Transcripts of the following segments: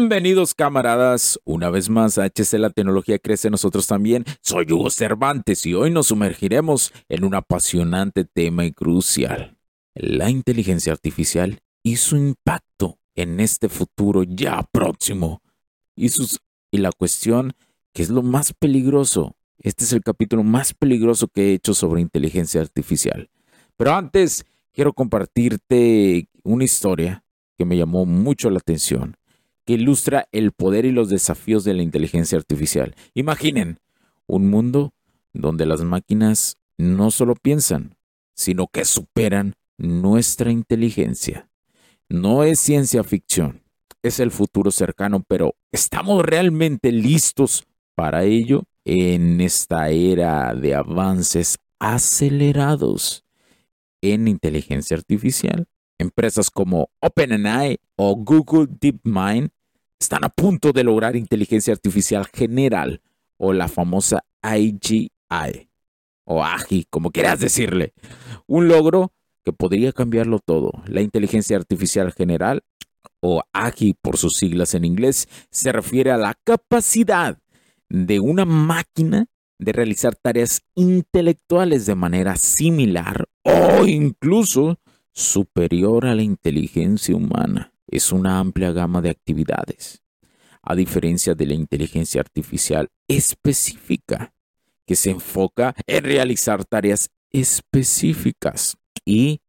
Bienvenidos camaradas, una vez más a HC La Tecnología Crece nosotros también. Soy Hugo Cervantes y hoy nos sumergiremos en un apasionante tema y crucial. La inteligencia artificial y su impacto en este futuro ya próximo. Y, sus, y la cuestión que es lo más peligroso. Este es el capítulo más peligroso que he hecho sobre inteligencia artificial. Pero antes quiero compartirte una historia que me llamó mucho la atención ilustra el poder y los desafíos de la inteligencia artificial. Imaginen un mundo donde las máquinas no solo piensan, sino que superan nuestra inteligencia. No es ciencia ficción, es el futuro cercano, pero ¿estamos realmente listos para ello en esta era de avances acelerados en inteligencia artificial? Empresas como OpenAI o Google DeepMind están a punto de lograr inteligencia artificial general o la famosa AGI o AGI, como quieras decirle. Un logro que podría cambiarlo todo. La inteligencia artificial general o AGI por sus siglas en inglés se refiere a la capacidad de una máquina de realizar tareas intelectuales de manera similar o incluso superior a la inteligencia humana es una amplia gama de actividades, a diferencia de la inteligencia artificial específica, que se enfoca en realizar tareas específicas y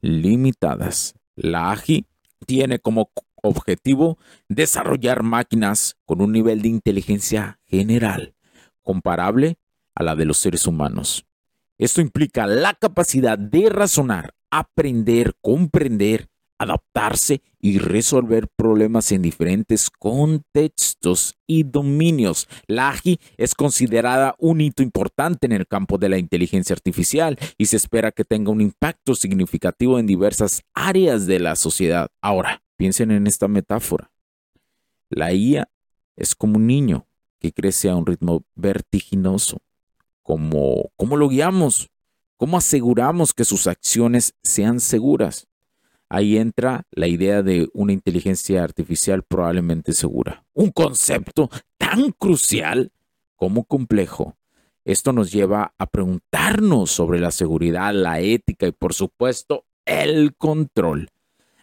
limitadas. La AGI tiene como objetivo desarrollar máquinas con un nivel de inteligencia general comparable a la de los seres humanos. Esto implica la capacidad de razonar, aprender, comprender adaptarse y resolver problemas en diferentes contextos y dominios. La AGI es considerada un hito importante en el campo de la inteligencia artificial y se espera que tenga un impacto significativo en diversas áreas de la sociedad. Ahora, piensen en esta metáfora. La IA es como un niño que crece a un ritmo vertiginoso. ¿Cómo, cómo lo guiamos? ¿Cómo aseguramos que sus acciones sean seguras? Ahí entra la idea de una inteligencia artificial probablemente segura. Un concepto tan crucial como complejo. Esto nos lleva a preguntarnos sobre la seguridad, la ética y por supuesto el control.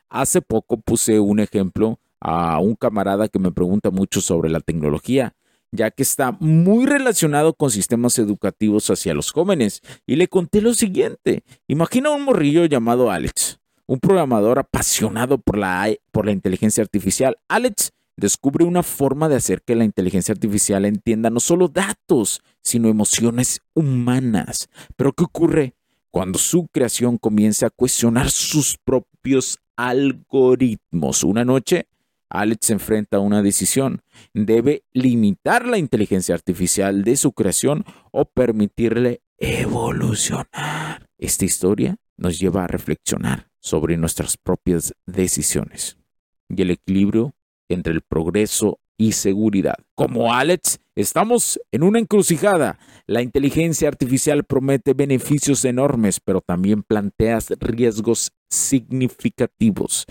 Hace poco puse un ejemplo a un camarada que me pregunta mucho sobre la tecnología, ya que está muy relacionado con sistemas educativos hacia los jóvenes. Y le conté lo siguiente. Imagina un morrillo llamado Alex un programador apasionado por la, por la inteligencia artificial, Alex descubre una forma de hacer que la inteligencia artificial entienda no solo datos, sino emociones humanas. Pero ¿qué ocurre cuando su creación comienza a cuestionar sus propios algoritmos? Una noche, Alex se enfrenta a una decisión. ¿Debe limitar la inteligencia artificial de su creación o permitirle evolucionar? Esta historia nos lleva a reflexionar sobre nuestras propias decisiones y el equilibrio entre el progreso y seguridad. Como Alex, estamos en una encrucijada. La inteligencia artificial promete beneficios enormes, pero también plantea riesgos significativos.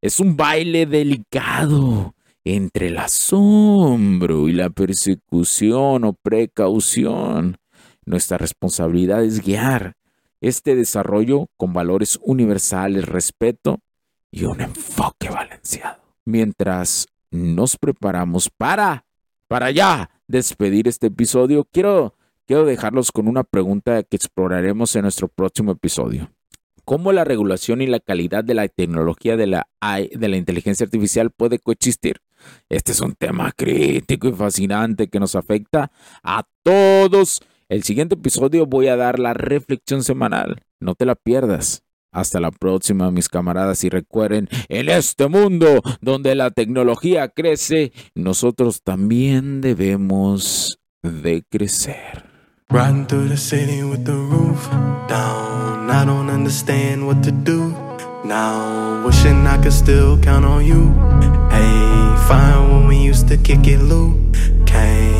Es un baile delicado entre el asombro y la persecución o precaución. Nuestra responsabilidad es guiar este desarrollo con valores universales, respeto y un enfoque balanceado. Mientras nos preparamos para, para ya despedir este episodio, quiero, quiero dejarlos con una pregunta que exploraremos en nuestro próximo episodio. cómo la regulación y la calidad de la tecnología de la, de la inteligencia artificial puede coexistir. Este es un tema crítico y fascinante que nos afecta a todos. El siguiente episodio voy a dar la reflexión semanal. No te la pierdas. Hasta la próxima, mis camaradas, y recuerden, en este mundo donde la tecnología crece, nosotros también debemos de crecer. Riding through the city with the roof down. I don't understand what to do now. Wishing I could still count on you. Hey, fine when we used to kick it, Luke Kang.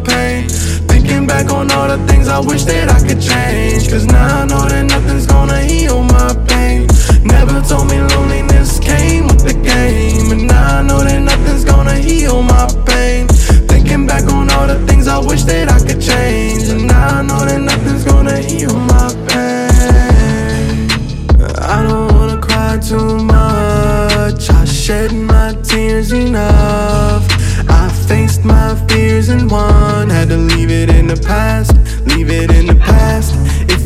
back on all the things I wish that I could change. Cause now I know that nothing's gonna heal my pain. Never told me loneliness came with the game. And now I know that nothing's gonna heal my pain. Thinking back on all the things I wish that I could change. And now I know that nothing's gonna heal my pain. I don't wanna cry too much. I shed my tears enough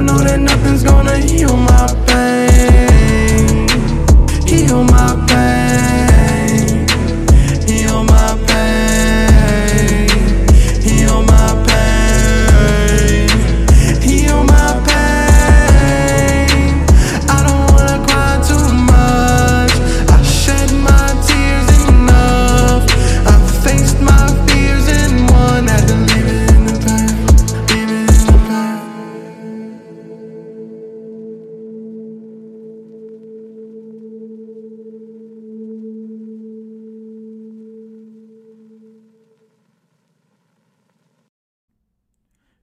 I know that nothing's gonna heal my